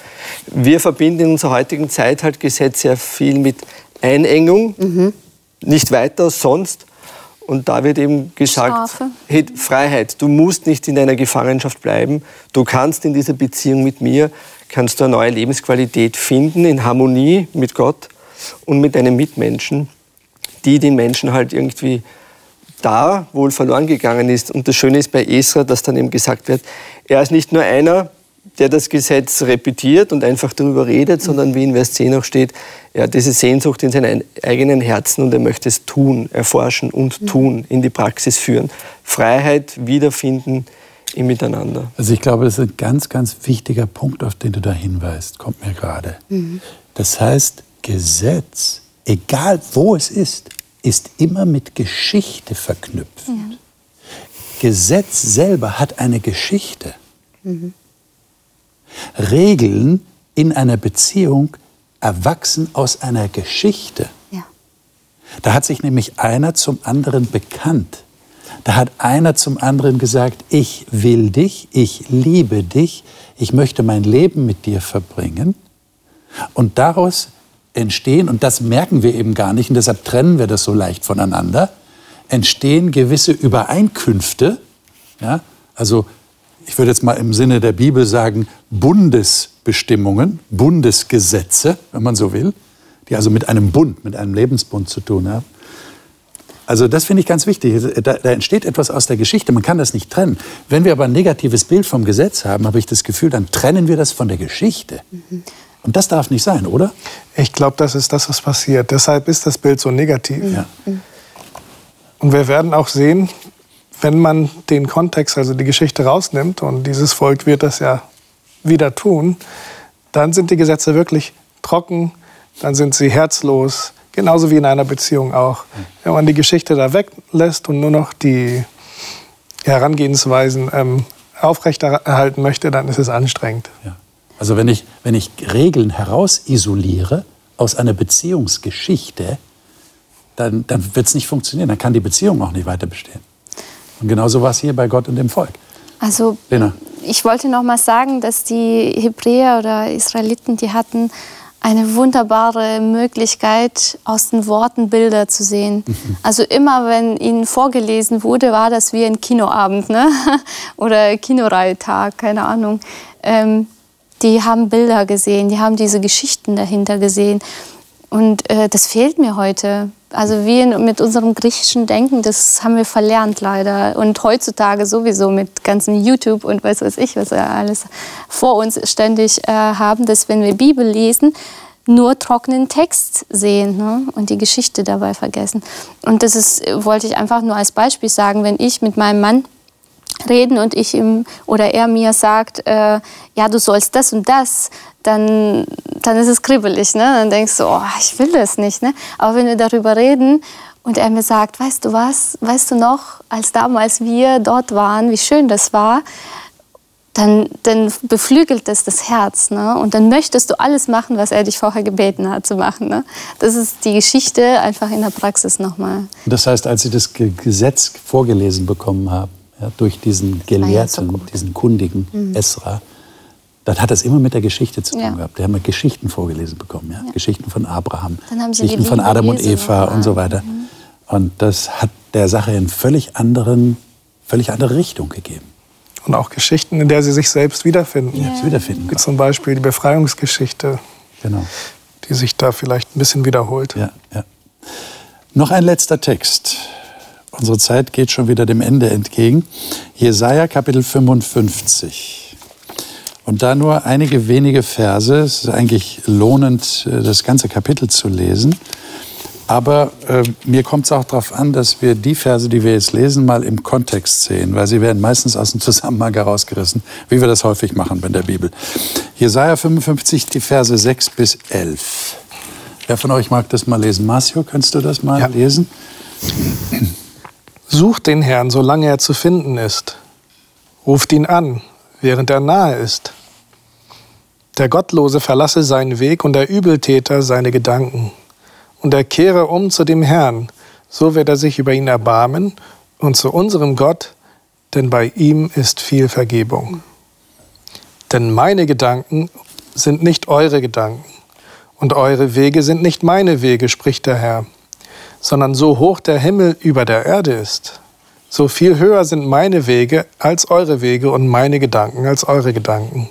Wir verbinden in unserer heutigen Zeit halt Gesetz sehr viel mit Einengung, nicht weiter, sonst. Und da wird eben gesagt, hey, Freiheit, du musst nicht in deiner Gefangenschaft bleiben. Du kannst in dieser Beziehung mit mir, kannst du eine neue Lebensqualität finden, in Harmonie mit Gott und mit deinen Mitmenschen, die den Menschen halt irgendwie da wohl verloren gegangen ist. Und das Schöne ist bei Esra, dass dann eben gesagt wird, er ist nicht nur einer, der das Gesetz repetiert und einfach darüber redet, sondern wie in Vers 10 auch steht, er hat diese Sehnsucht in seinem eigenen Herzen und er möchte es tun, erforschen und tun, in die Praxis führen. Freiheit wiederfinden im Miteinander. Also ich glaube, das ist ein ganz, ganz wichtiger Punkt, auf den du da hinweist, kommt mir gerade. Das heißt, Gesetz, egal wo es ist, ist immer mit Geschichte verknüpft. Gesetz selber hat eine Geschichte. Regeln in einer Beziehung erwachsen aus einer Geschichte. Ja. Da hat sich nämlich einer zum anderen bekannt. Da hat einer zum anderen gesagt, ich will dich, ich liebe dich, ich möchte mein Leben mit dir verbringen. Und daraus entstehen, und das merken wir eben gar nicht, und deshalb trennen wir das so leicht voneinander, entstehen gewisse Übereinkünfte. Ja? Also ich würde jetzt mal im Sinne der Bibel sagen, Bundesbestimmungen, Bundesgesetze, wenn man so will, die also mit einem Bund, mit einem Lebensbund zu tun haben. Also das finde ich ganz wichtig. Da, da, entsteht etwas aus der Geschichte. Man kann das nicht trennen. Wenn wir aber ein negatives Bild vom Gesetz haben, habe ich das Gefühl, dann trennen wir das von der Geschichte. Mhm. Und das darf nicht sein, oder? Ich glaube, das ist das, was passiert. Deshalb ist das Bild so negativ. Ja. Und wir werden auch sehen, wenn man den Kontext, also die Geschichte rausnimmt, und dieses Volk wird das ja wieder tun, dann sind die Gesetze wirklich trocken, dann sind sie herzlos, genauso wie in einer Beziehung auch. Wenn man die Geschichte da weglässt und nur noch die Herangehensweisen ähm, aufrechterhalten möchte, dann ist es anstrengend. Ja. Also wenn ich, wenn ich Regeln herausisoliere aus einer Beziehungsgeschichte, dann, dann wird es nicht funktionieren. Dann kann die Beziehung auch nicht weiter bestehen. Und genauso war es hier bei Gott und dem Volk. Also Lena. ich wollte noch mal sagen, dass die Hebräer oder Israeliten, die hatten eine wunderbare Möglichkeit, aus den Worten Bilder zu sehen. Mhm. Also immer, wenn ihnen vorgelesen wurde, war das wie ein Kinoabend ne? *laughs* oder Kinoreihetag, keine Ahnung. Ähm, die haben Bilder gesehen, die haben diese Geschichten dahinter gesehen. Und äh, das fehlt mir heute. Also wir mit unserem griechischen Denken, das haben wir verlernt leider. Und heutzutage sowieso mit ganzen YouTube und weiß was ich, was wir alles vor uns ständig äh, haben, dass wenn wir Bibel lesen, nur trockenen Text sehen ne? und die Geschichte dabei vergessen. Und das ist, wollte ich einfach nur als Beispiel sagen, wenn ich mit meinem Mann reden und ich ihm oder er mir sagt, äh, ja, du sollst das und das, dann, dann ist es kribbelig. Ne? Dann denkst du, oh, ich will das nicht. Ne? Aber wenn wir darüber reden und er mir sagt, weißt du was, weißt du noch, als damals wir dort waren, wie schön das war, dann, dann beflügelt das das Herz. Ne? Und dann möchtest du alles machen, was er dich vorher gebeten hat zu machen. Ne? Das ist die Geschichte einfach in der Praxis nochmal. Das heißt, als Sie das Gesetz vorgelesen bekommen haben, ja, durch diesen Gelehrten, ja so diesen kundigen mhm. Esra, dann hat das immer mit der Geschichte zu tun ja. gehabt. Die haben Geschichten vorgelesen bekommen, ja? Geschichten von Abraham, Geschichten von Adam und Eva und so weiter. Mhm. Und das hat der Sache in völlig anderen, völlig andere Richtung gegeben. Und auch Geschichten, in der sie sich selbst wiederfinden. Ja. wiederfinden. Wie zum Beispiel die Befreiungsgeschichte, genau. die sich da vielleicht ein bisschen wiederholt. Ja, ja. Noch ein letzter Text. Unsere Zeit geht schon wieder dem Ende entgegen. Jesaja Kapitel 55. Und da nur einige wenige Verse. Es ist eigentlich lohnend, äh, das ganze Kapitel zu lesen. Aber äh, mir kommt es auch darauf an, dass wir die Verse, die wir jetzt lesen, mal im Kontext sehen, weil sie werden meistens aus dem Zusammenhang herausgerissen, wie wir das häufig machen bei der Bibel. Jesaja 55, die Verse 6 bis 11. Wer von euch mag das mal lesen? Marcio, kannst du das mal ja. lesen? Sucht den Herrn, solange er zu finden ist. Ruft ihn an, während er nahe ist. Der Gottlose verlasse seinen Weg und der Übeltäter seine Gedanken. Und er kehre um zu dem Herrn, so wird er sich über ihn erbarmen und zu unserem Gott, denn bei ihm ist viel Vergebung. Denn meine Gedanken sind nicht eure Gedanken und eure Wege sind nicht meine Wege, spricht der Herr sondern so hoch der Himmel über der Erde ist, so viel höher sind meine Wege als eure Wege und meine Gedanken als eure Gedanken.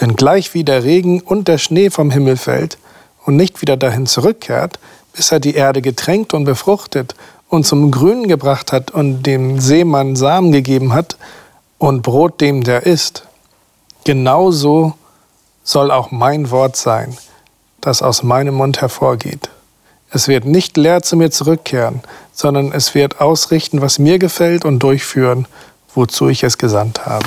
Denn gleich wie der Regen und der Schnee vom Himmel fällt und nicht wieder dahin zurückkehrt, bis er die Erde getränkt und befruchtet und zum Grünen gebracht hat und dem Seemann Samen gegeben hat und Brot dem, der isst, genauso soll auch mein Wort sein, das aus meinem Mund hervorgeht. Es wird nicht leer zu mir zurückkehren, sondern es wird ausrichten, was mir gefällt und durchführen, wozu ich es gesandt habe.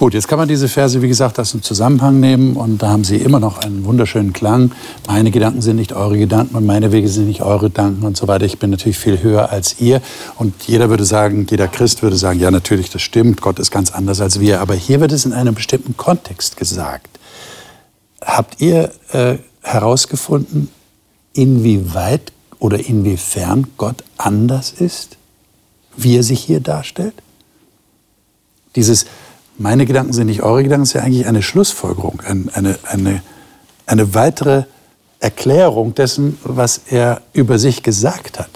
Gut, jetzt kann man diese Verse, wie gesagt, aus dem Zusammenhang nehmen und da haben sie immer noch einen wunderschönen Klang. Meine Gedanken sind nicht eure Gedanken und meine Wege sind nicht eure Gedanken und so weiter. Ich bin natürlich viel höher als ihr und jeder würde sagen, jeder Christ würde sagen, ja natürlich, das stimmt, Gott ist ganz anders als wir. Aber hier wird es in einem bestimmten Kontext gesagt. Habt ihr äh, herausgefunden, inwieweit oder inwiefern Gott anders ist, wie er sich hier darstellt? Dieses meine Gedanken sind nicht eure Gedanken, ist ja eigentlich eine Schlussfolgerung, eine, eine, eine weitere Erklärung dessen, was er über sich gesagt hat.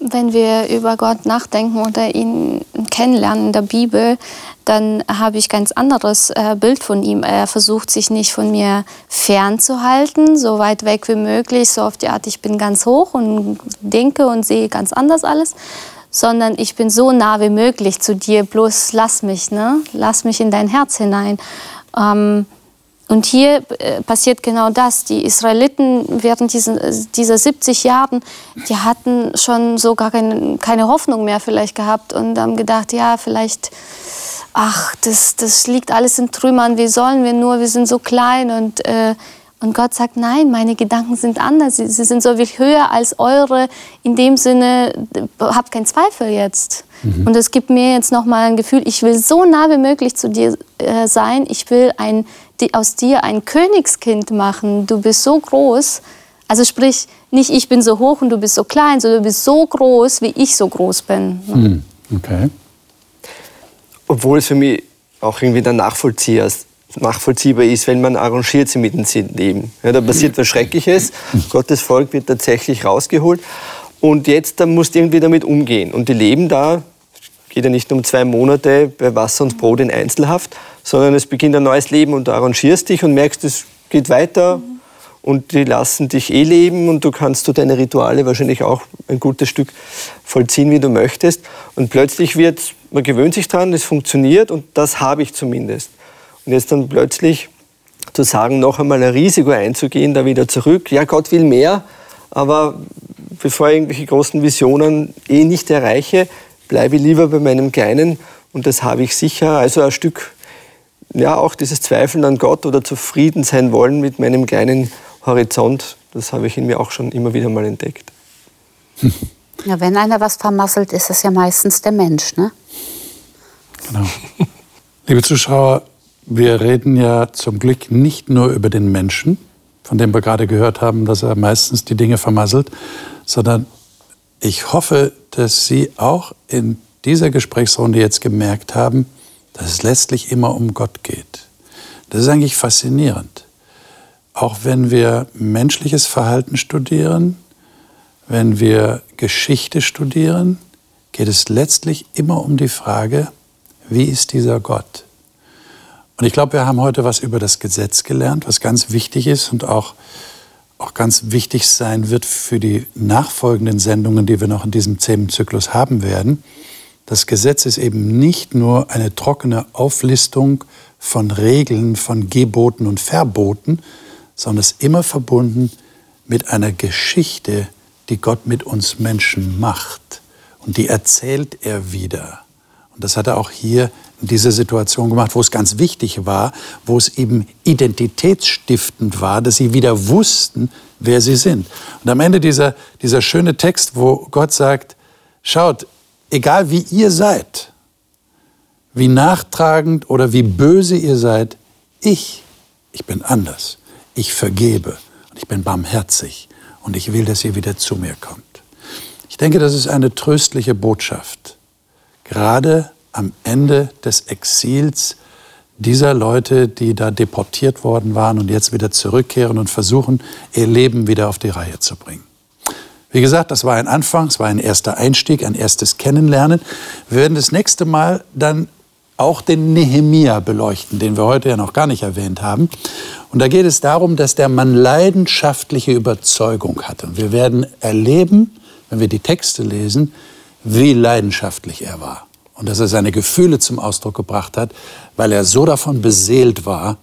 Wenn wir über Gott nachdenken oder ihn kennenlernen in der Bibel, dann habe ich ganz anderes äh, Bild von ihm. Er versucht sich nicht von mir fernzuhalten, so weit weg wie möglich, so auf die Art, ich bin ganz hoch und denke und sehe ganz anders alles, sondern ich bin so nah wie möglich zu dir, bloß lass mich, ne? lass mich in dein Herz hinein. Ähm, und hier äh, passiert genau das. Die Israeliten während diesen, dieser 70 Jahren, die hatten schon so gar keine, keine Hoffnung mehr vielleicht gehabt und haben gedacht, ja, vielleicht, ach, das, das liegt alles in Trümmern, wie sollen wir nur, wir sind so klein und äh, und Gott sagt, nein, meine Gedanken sind anders, sie, sie sind so viel höher als eure. In dem Sinne, habt keinen Zweifel jetzt. Mhm. Und es gibt mir jetzt nochmal ein Gefühl, ich will so nah wie möglich zu dir äh, sein. Ich will ein, die, aus dir ein Königskind machen. Du bist so groß. Also sprich, nicht ich bin so hoch und du bist so klein, sondern du bist so groß, wie ich so groß bin. Mhm. Okay. Obwohl es für mich auch irgendwie der Nachvollzieher ist nachvollziehbar ist, wenn man arrangiert sie mit dem Leben. Ja, da passiert was Schreckliches, *laughs* Gottes Volk wird tatsächlich rausgeholt und jetzt da musst du irgendwie damit umgehen. Und die leben da, geht ja nicht um zwei Monate bei Wasser und Brot in Einzelhaft, sondern es beginnt ein neues Leben und du arrangierst dich und merkst, es geht weiter und die lassen dich eh leben und du kannst du deine Rituale wahrscheinlich auch ein gutes Stück vollziehen, wie du möchtest. Und plötzlich wird, man gewöhnt sich dran, es funktioniert und das habe ich zumindest. Und jetzt dann plötzlich zu sagen, noch einmal ein Risiko einzugehen, da wieder zurück. Ja, Gott will mehr, aber bevor ich irgendwelche großen Visionen eh nicht erreiche, bleibe ich lieber bei meinem Kleinen und das habe ich sicher. Also ein Stück, ja, auch dieses Zweifeln an Gott oder zufrieden sein wollen mit meinem kleinen Horizont, das habe ich in mir auch schon immer wieder mal entdeckt. Ja, wenn einer was vermasselt, ist es ja meistens der Mensch, ne? Genau. *laughs* Liebe Zuschauer, wir reden ja zum Glück nicht nur über den Menschen, von dem wir gerade gehört haben, dass er meistens die Dinge vermasselt, sondern ich hoffe, dass Sie auch in dieser Gesprächsrunde jetzt gemerkt haben, dass es letztlich immer um Gott geht. Das ist eigentlich faszinierend. Auch wenn wir menschliches Verhalten studieren, wenn wir Geschichte studieren, geht es letztlich immer um die Frage, wie ist dieser Gott? Und ich glaube, wir haben heute was über das Gesetz gelernt, was ganz wichtig ist und auch, auch ganz wichtig sein wird für die nachfolgenden Sendungen, die wir noch in diesem Themenzyklus haben werden. Das Gesetz ist eben nicht nur eine trockene Auflistung von Regeln, von Geboten und Verboten, sondern es ist immer verbunden mit einer Geschichte, die Gott mit uns Menschen macht. Und die erzählt er wieder. Und das hat er auch hier in dieser Situation gemacht, wo es ganz wichtig war, wo es eben identitätsstiftend war, dass sie wieder wussten, wer sie sind. Und am Ende dieser, dieser schöne Text, wo Gott sagt, schaut, egal wie ihr seid, wie nachtragend oder wie böse ihr seid, ich, ich bin anders. Ich vergebe und ich bin barmherzig und ich will, dass ihr wieder zu mir kommt. Ich denke, das ist eine tröstliche Botschaft, gerade am Ende des Exils dieser Leute, die da deportiert worden waren und jetzt wieder zurückkehren und versuchen, ihr Leben wieder auf die Reihe zu bringen. Wie gesagt, das war ein Anfang, es war ein erster Einstieg, ein erstes Kennenlernen. Wir werden das nächste Mal dann auch den Nehemia beleuchten, den wir heute ja noch gar nicht erwähnt haben. Und da geht es darum, dass der Mann leidenschaftliche Überzeugung hatte. Und wir werden erleben, wenn wir die Texte lesen, wie leidenschaftlich er war und dass er seine Gefühle zum Ausdruck gebracht hat, weil er so davon beseelt war,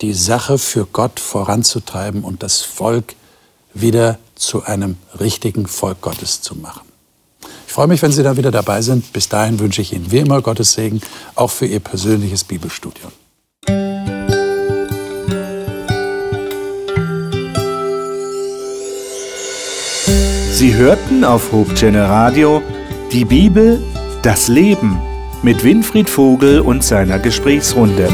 die Sache für Gott voranzutreiben und das Volk wieder zu einem richtigen Volk Gottes zu machen. Ich freue mich, wenn Sie dann wieder dabei sind. Bis dahin wünsche ich Ihnen wie immer Gottes Segen, auch für Ihr persönliches Bibelstudium. Sie hörten auf Hope Radio die Bibel, das Leben mit Winfried Vogel und seiner Gesprächsrunde.